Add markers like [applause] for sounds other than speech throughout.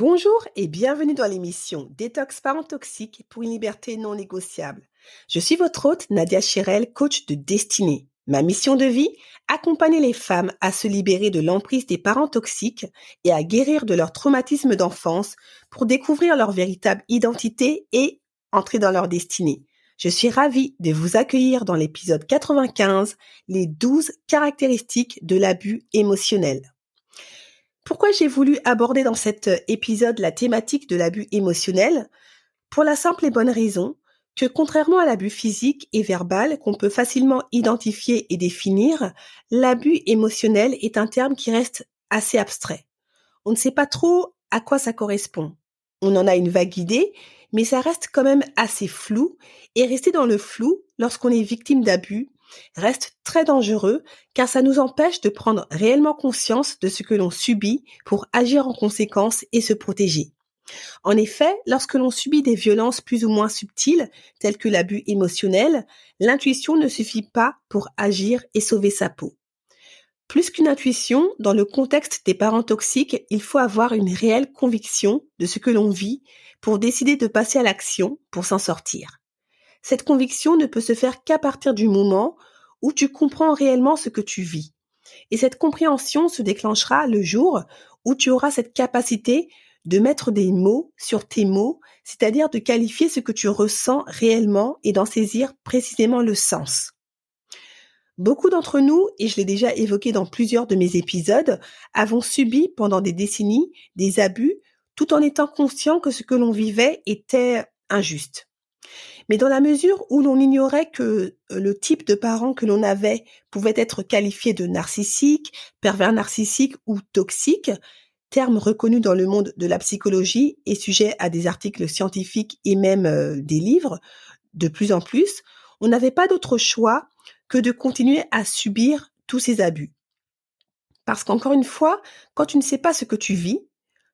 Bonjour et bienvenue dans l'émission Détox parents toxiques pour une liberté non négociable. Je suis votre hôte Nadia Chirel, coach de destinée. Ma mission de vie, accompagner les femmes à se libérer de l'emprise des parents toxiques et à guérir de leur traumatisme d'enfance pour découvrir leur véritable identité et entrer dans leur destinée. Je suis ravie de vous accueillir dans l'épisode 95, les 12 caractéristiques de l'abus émotionnel. Pourquoi j'ai voulu aborder dans cet euh, épisode la thématique de l'abus émotionnel? Pour la simple et bonne raison que contrairement à l'abus physique et verbal qu'on peut facilement identifier et définir, l'abus émotionnel est un terme qui reste assez abstrait. On ne sait pas trop à quoi ça correspond. On en a une vague idée, mais ça reste quand même assez flou et rester dans le flou lorsqu'on est victime d'abus reste très dangereux car ça nous empêche de prendre réellement conscience de ce que l'on subit pour agir en conséquence et se protéger. En effet, lorsque l'on subit des violences plus ou moins subtiles, telles que l'abus émotionnel, l'intuition ne suffit pas pour agir et sauver sa peau. Plus qu'une intuition, dans le contexte des parents toxiques, il faut avoir une réelle conviction de ce que l'on vit pour décider de passer à l'action pour s'en sortir. Cette conviction ne peut se faire qu'à partir du moment où tu comprends réellement ce que tu vis. Et cette compréhension se déclenchera le jour où tu auras cette capacité de mettre des mots sur tes mots, c'est-à-dire de qualifier ce que tu ressens réellement et d'en saisir précisément le sens. Beaucoup d'entre nous, et je l'ai déjà évoqué dans plusieurs de mes épisodes, avons subi pendant des décennies des abus tout en étant conscients que ce que l'on vivait était injuste. Mais dans la mesure où l'on ignorait que euh, le type de parent que l'on avait pouvait être qualifié de narcissique, pervers narcissique ou toxique, terme reconnu dans le monde de la psychologie et sujet à des articles scientifiques et même euh, des livres, de plus en plus, on n'avait pas d'autre choix que de continuer à subir tous ces abus. Parce qu'encore une fois, quand tu ne sais pas ce que tu vis,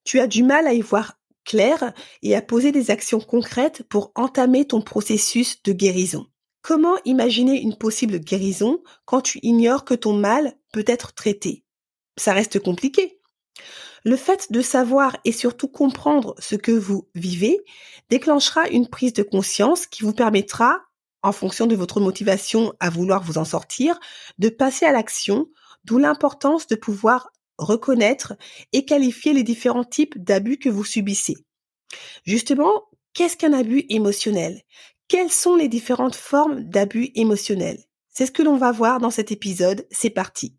tu as du mal à y voir clair et à poser des actions concrètes pour entamer ton processus de guérison. Comment imaginer une possible guérison quand tu ignores que ton mal peut être traité? Ça reste compliqué. Le fait de savoir et surtout comprendre ce que vous vivez déclenchera une prise de conscience qui vous permettra, en fonction de votre motivation à vouloir vous en sortir, de passer à l'action, d'où l'importance de pouvoir reconnaître et qualifier les différents types d'abus que vous subissez. Justement, qu'est-ce qu'un abus émotionnel? Quelles sont les différentes formes d'abus émotionnels? C'est ce que l'on va voir dans cet épisode, c'est parti.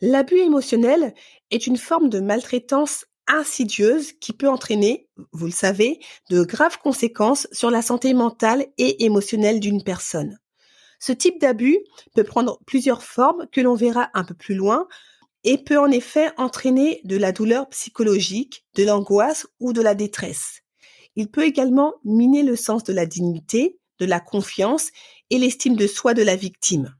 L'abus émotionnel est une forme de maltraitance insidieuse qui peut entraîner, vous le savez, de graves conséquences sur la santé mentale et émotionnelle d'une personne. Ce type d'abus peut prendre plusieurs formes que l'on verra un peu plus loin, et peut en effet entraîner de la douleur psychologique, de l'angoisse ou de la détresse. Il peut également miner le sens de la dignité, de la confiance et l'estime de soi de la victime.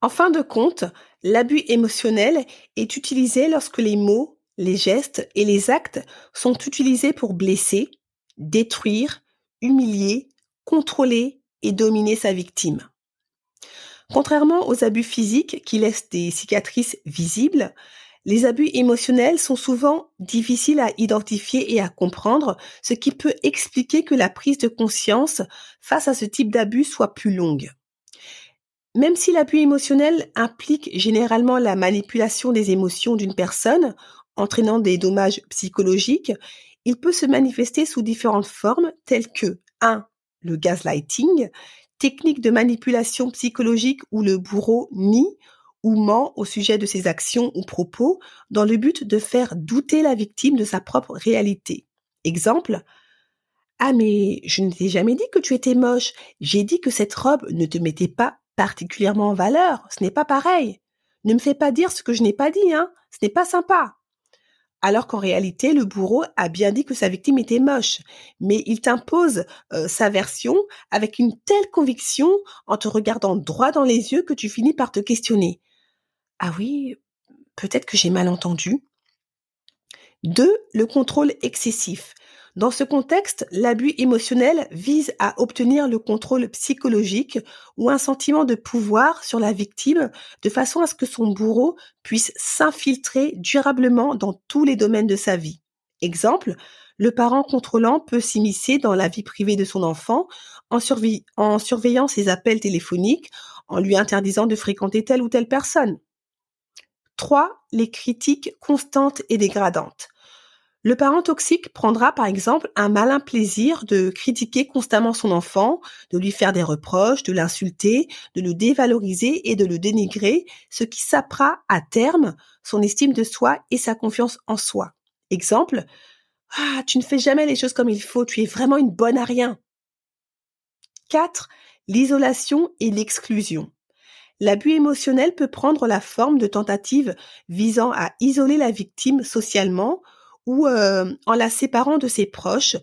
En fin de compte, l'abus émotionnel est utilisé lorsque les mots, les gestes et les actes sont utilisés pour blesser, détruire, humilier, contrôler et dominer sa victime. Contrairement aux abus physiques qui laissent des cicatrices visibles, les abus émotionnels sont souvent difficiles à identifier et à comprendre, ce qui peut expliquer que la prise de conscience face à ce type d'abus soit plus longue. Même si l'abus émotionnel implique généralement la manipulation des émotions d'une personne, entraînant des dommages psychologiques, il peut se manifester sous différentes formes telles que 1. Le gaslighting, technique de manipulation psychologique où le bourreau nie ou ment au sujet de ses actions ou propos dans le but de faire douter la victime de sa propre réalité. Exemple, ah mais je ne t'ai jamais dit que tu étais moche, j'ai dit que cette robe ne te mettait pas particulièrement en valeur, ce n'est pas pareil. Ne me fais pas dire ce que je n'ai pas dit, hein, ce n'est pas sympa. Alors qu'en réalité, le bourreau a bien dit que sa victime était moche, mais il t'impose euh, sa version avec une telle conviction en te regardant droit dans les yeux que tu finis par te questionner. Ah oui, peut-être que j'ai mal entendu. 2. Le contrôle excessif. Dans ce contexte, l'abus émotionnel vise à obtenir le contrôle psychologique ou un sentiment de pouvoir sur la victime de façon à ce que son bourreau puisse s'infiltrer durablement dans tous les domaines de sa vie. Exemple, le parent contrôlant peut s'immiscer dans la vie privée de son enfant en, surveillant ses appels téléphoniques, en lui interdisant de fréquenter telle ou telle personne. 3. Les critiques constantes et dégradantes. Le parent toxique prendra par exemple un malin plaisir de critiquer constamment son enfant, de lui faire des reproches, de l'insulter, de le dévaloriser et de le dénigrer, ce qui sapera à terme son estime de soi et sa confiance en soi. Exemple, ah, tu ne fais jamais les choses comme il faut, tu es vraiment une bonne à rien. 4. L'isolation et l'exclusion. L'abus émotionnel peut prendre la forme de tentatives visant à isoler la victime socialement ou en la séparant de ses proches,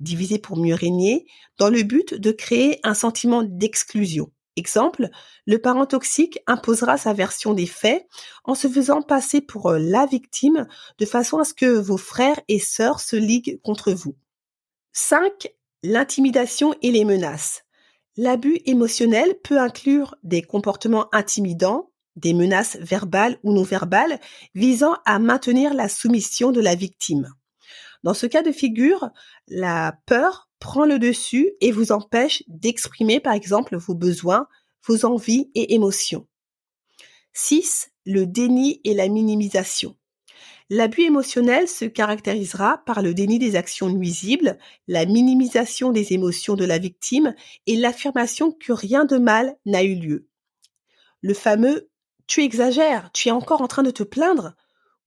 divisé pour mieux régner, dans le but de créer un sentiment d'exclusion. Exemple, le parent toxique imposera sa version des faits en se faisant passer pour la victime de façon à ce que vos frères et sœurs se liguent contre vous. 5. L'intimidation et les menaces. L'abus émotionnel peut inclure des comportements intimidants, des menaces verbales ou non verbales visant à maintenir la soumission de la victime. Dans ce cas de figure, la peur prend le dessus et vous empêche d'exprimer par exemple vos besoins, vos envies et émotions. 6. Le déni et la minimisation. L'abus émotionnel se caractérisera par le déni des actions nuisibles, la minimisation des émotions de la victime et l'affirmation que rien de mal n'a eu lieu. Le fameux tu exagères, tu es encore en train de te plaindre,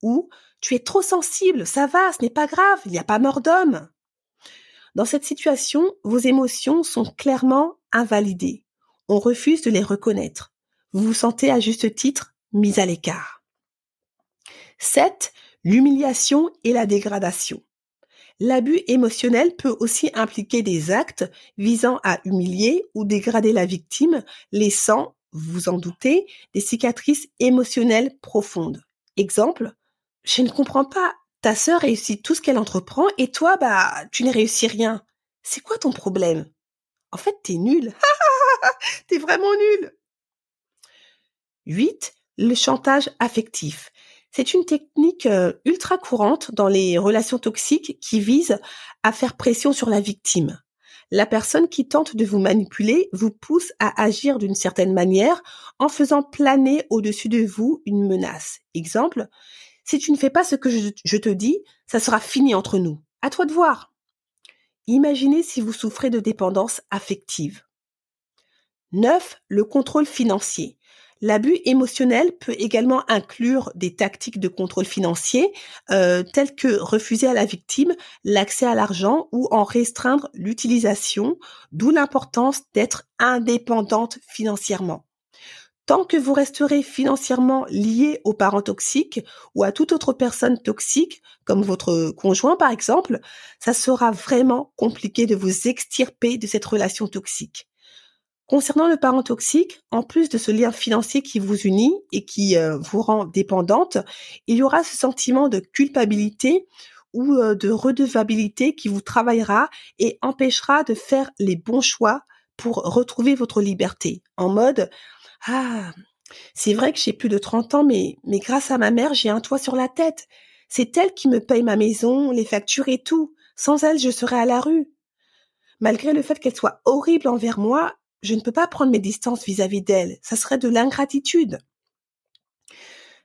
ou tu es trop sensible, ça va, ce n'est pas grave, il n'y a pas mort d'homme. Dans cette situation, vos émotions sont clairement invalidées. On refuse de les reconnaître. Vous vous sentez à juste titre mis à l'écart. 7. L'humiliation et la dégradation. L'abus émotionnel peut aussi impliquer des actes visant à humilier ou dégrader la victime, laissant vous en doutez, des cicatrices émotionnelles profondes. Exemple, je ne comprends pas, ta sœur réussit tout ce qu'elle entreprend et toi, bah, tu ne réussis rien. C'est quoi ton problème? En fait, t'es nul. [laughs] t'es vraiment nul. 8. Le chantage affectif. C'est une technique euh, ultra courante dans les relations toxiques qui vise à faire pression sur la victime la personne qui tente de vous manipuler vous pousse à agir d'une certaine manière en faisant planer au-dessus de vous une menace. Exemple, si tu ne fais pas ce que je, te dis, ça sera fini entre nous. À toi de voir. Imaginez si vous souffrez de dépendance affective. 9. Le contrôle financier. L'abus émotionnel peut également inclure des tactiques de contrôle financier euh, telles que refuser à la victime l'accès à l'argent ou en restreindre l'utilisation, d'où l'importance d'être indépendante financièrement. Tant que vous resterez financièrement lié aux parents toxiques ou à toute autre personne toxique, comme votre conjoint par exemple, ça sera vraiment compliqué de vous extirper de cette relation toxique. Concernant le parent toxique, en plus de ce lien financier qui vous unit et qui euh, vous rend dépendante, il y aura ce sentiment de culpabilité ou euh, de redevabilité qui vous travaillera et empêchera de faire les bons choix pour retrouver votre liberté. En mode, ah, c'est vrai que j'ai plus de 30 ans, mais, mais grâce à ma mère, j'ai un toit sur la tête. C'est elle qui me paye ma maison, les factures et tout. Sans elle, je serais à la rue. Malgré le fait qu'elle soit horrible envers moi, je ne peux pas prendre mes distances vis-à-vis d'elle. Ça serait de l'ingratitude.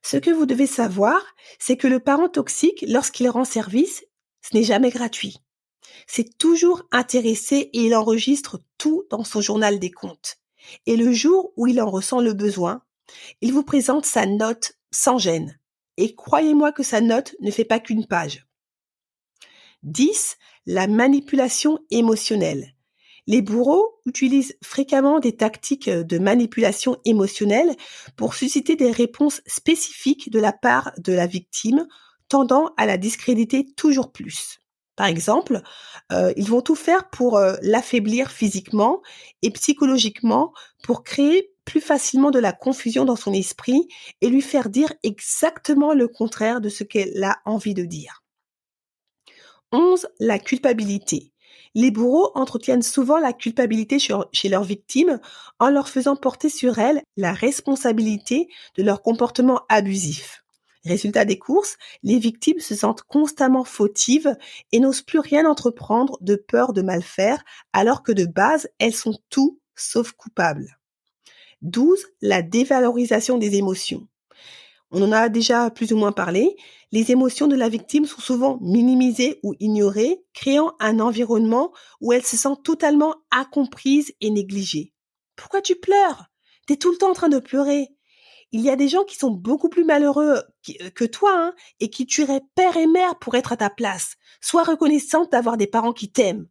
Ce que vous devez savoir, c'est que le parent toxique, lorsqu'il rend service, ce n'est jamais gratuit. C'est toujours intéressé et il enregistre tout dans son journal des comptes. Et le jour où il en ressent le besoin, il vous présente sa note sans gêne. Et croyez-moi que sa note ne fait pas qu'une page. 10. La manipulation émotionnelle. Les bourreaux utilisent fréquemment des tactiques de manipulation émotionnelle pour susciter des réponses spécifiques de la part de la victime, tendant à la discréditer toujours plus. Par exemple, euh, ils vont tout faire pour euh, l'affaiblir physiquement et psychologiquement pour créer plus facilement de la confusion dans son esprit et lui faire dire exactement le contraire de ce qu'elle a envie de dire. 11. La culpabilité. Les bourreaux entretiennent souvent la culpabilité chez leurs victimes en leur faisant porter sur elles la responsabilité de leur comportement abusif. Résultat des courses, les victimes se sentent constamment fautives et n'osent plus rien entreprendre de peur de mal faire, alors que de base, elles sont tout sauf coupables. 12. La dévalorisation des émotions. On en a déjà plus ou moins parlé. Les émotions de la victime sont souvent minimisées ou ignorées, créant un environnement où elle se sent totalement incomprise et négligée. Pourquoi tu pleures? T'es tout le temps en train de pleurer. Il y a des gens qui sont beaucoup plus malheureux que toi hein, et qui tueraient père et mère pour être à ta place. Sois reconnaissante d'avoir des parents qui t'aiment.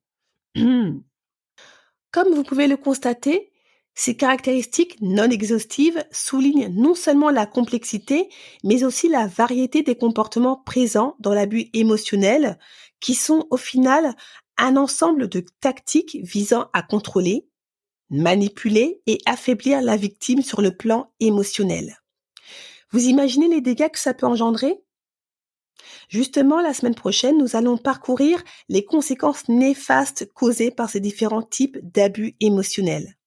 [clears throat] Comme vous pouvez le constater, ces caractéristiques non exhaustives soulignent non seulement la complexité, mais aussi la variété des comportements présents dans l'abus émotionnel, qui sont au final un ensemble de tactiques visant à contrôler, manipuler et affaiblir la victime sur le plan émotionnel. Vous imaginez les dégâts que ça peut engendrer? Justement, la semaine prochaine, nous allons parcourir les conséquences néfastes causées par ces différents types d'abus émotionnels.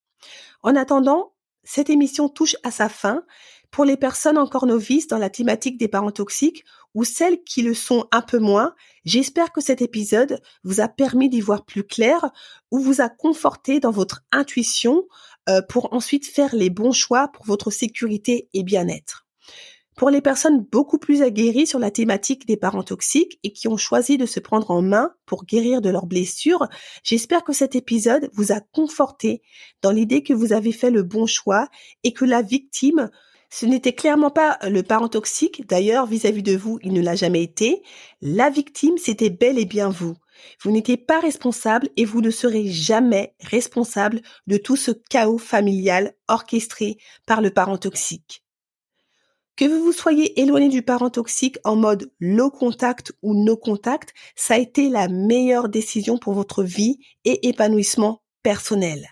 En attendant, cette émission touche à sa fin. Pour les personnes encore novices dans la thématique des parents toxiques ou celles qui le sont un peu moins, j'espère que cet épisode vous a permis d'y voir plus clair ou vous a conforté dans votre intuition euh, pour ensuite faire les bons choix pour votre sécurité et bien-être. Pour les personnes beaucoup plus aguerries sur la thématique des parents toxiques et qui ont choisi de se prendre en main pour guérir de leurs blessures, j'espère que cet épisode vous a conforté dans l'idée que vous avez fait le bon choix et que la victime ce n'était clairement pas le parent toxique, d'ailleurs vis-à-vis de vous, il ne l'a jamais été. La victime, c'était bel et bien vous. Vous n'étiez pas responsable et vous ne serez jamais responsable de tout ce chaos familial orchestré par le parent toxique. Que vous soyez éloigné du parent toxique en mode low contact ou no contact, ça a été la meilleure décision pour votre vie et épanouissement personnel.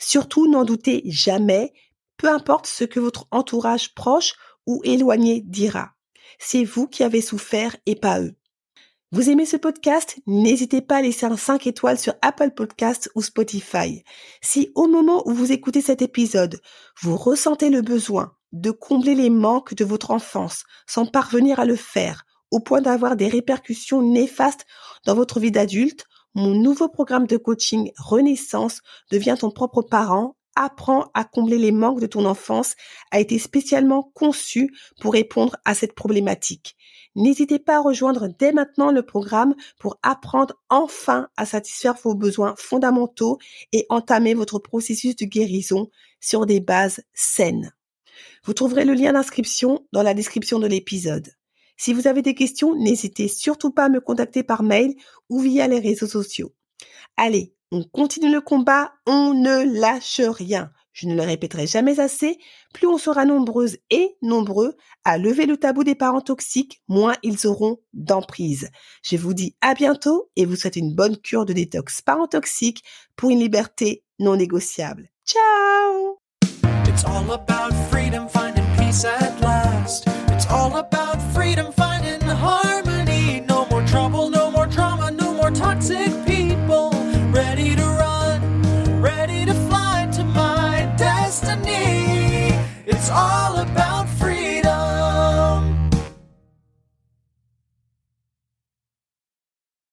Surtout, n'en doutez jamais, peu importe ce que votre entourage proche ou éloigné dira. C'est vous qui avez souffert et pas eux. Vous aimez ce podcast? N'hésitez pas à laisser un 5 étoiles sur Apple Podcasts ou Spotify. Si au moment où vous écoutez cet épisode, vous ressentez le besoin de combler les manques de votre enfance sans parvenir à le faire, au point d'avoir des répercussions néfastes dans votre vie d'adulte, mon nouveau programme de coaching Renaissance devient ton propre parent apprends à combler les manques de ton enfance a été spécialement conçu pour répondre à cette problématique. N'hésitez pas à rejoindre dès maintenant le programme pour apprendre enfin à satisfaire vos besoins fondamentaux et entamer votre processus de guérison sur des bases saines. Vous trouverez le lien d'inscription dans la description de l'épisode. Si vous avez des questions, n'hésitez surtout pas à me contacter par mail ou via les réseaux sociaux. Allez, on continue le combat, on ne lâche rien. Je ne le répéterai jamais assez, plus on sera nombreuses et nombreux à lever le tabou des parents toxiques, moins ils auront d'emprise. Je vous dis à bientôt et vous souhaite une bonne cure de détox parents toxiques pour une liberté non négociable. Ciao peace at last. It's all about freedom, finding the heart.